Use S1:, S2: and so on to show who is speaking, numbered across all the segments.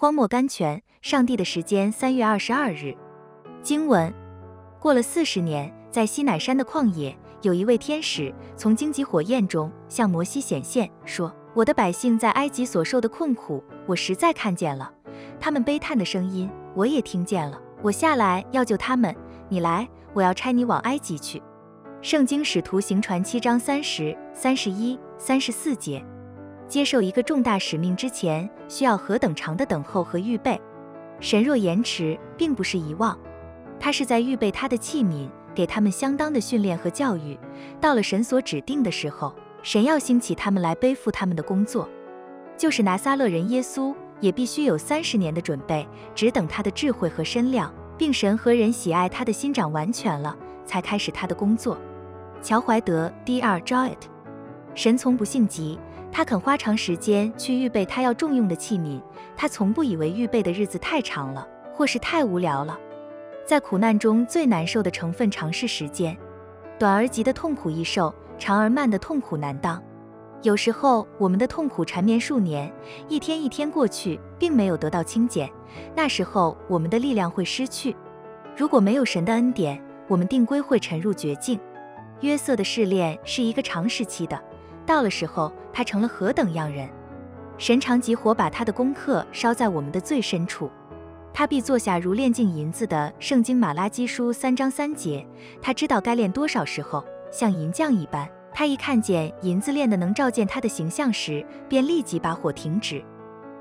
S1: 荒漠甘泉，上帝的时间三月二十二日。经文：过了四十年，在西乃山的旷野，有一位天使从荆棘火焰中向摩西显现，说：“我的百姓在埃及所受的困苦，我实在看见了；他们悲叹的声音，我也听见了。我下来要救他们。你来，我要差你往埃及去。”圣经使徒行传七章三十三十一、三十四节，接受一个重大使命之前，需要何等长的等候和预备？神若延迟，并不是遗忘，他是在预备他的器皿，给他们相当的训练和教育。到了神所指定的时候，神要兴起他们来背负他们的工作。就是拿撒勒人耶稣，也必须有三十年的准备，只等他的智慧和身量，并神和人喜爱他的心长完全了，才开始他的工作。乔怀德 Dr. Jowett，神从不性急，他肯花长时间去预备他要重用的器皿。他从不以为预备的日子太长了，或是太无聊了。在苦难中最难受的成分，常是时间。短而急的痛苦易受，长而慢的痛苦难当。有时候我们的痛苦缠绵数年，一天一天过去，并没有得到清减。那时候我们的力量会失去。如果没有神的恩典，我们定归会沉入绝境。约瑟的试炼是一个长时期的，到了时候，他成了何等样人！神常急火把他的功课烧在我们的最深处，他必坐下如炼净银子的。圣经马拉基书三章三节，他知道该炼多少时候，像银匠一般。他一看见银子炼的能照见他的形象时，便立即把火停止。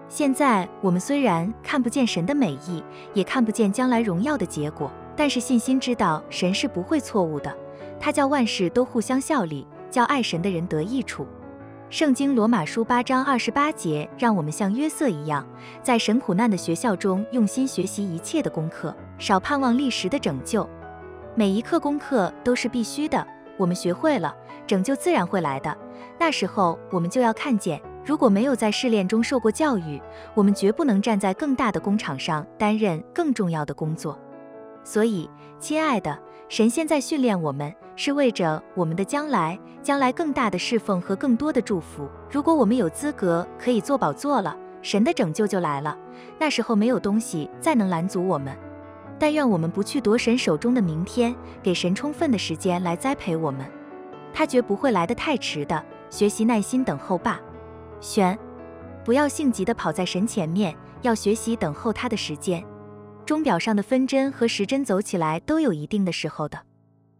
S1: 现在我们虽然看不见神的美意，也看不见将来荣耀的结果，但是信心知道神是不会错误的。他叫万事都互相效力，叫爱神的人得益处。圣经罗马书八章二十八节，让我们像约瑟一样，在神苦难的学校中用心学习一切的功课，少盼望历时的拯救。每一课功课都是必须的，我们学会了，拯救自然会来的。那时候我们就要看见，如果没有在试炼中受过教育，我们绝不能站在更大的工厂上担任更重要的工作。所以，亲爱的。神现在训练我们，是为着我们的将来，将来更大的侍奉和更多的祝福。如果我们有资格可以做宝座了，神的拯救就来了。那时候没有东西再能拦阻我们。但愿我们不去夺神手中的明天，给神充分的时间来栽培我们。他绝不会来得太迟的。学习耐心等候吧，选，不要性急的跑在神前面，要学习等候他的时间。钟表上的分针和时针走起来都有一定的时候的。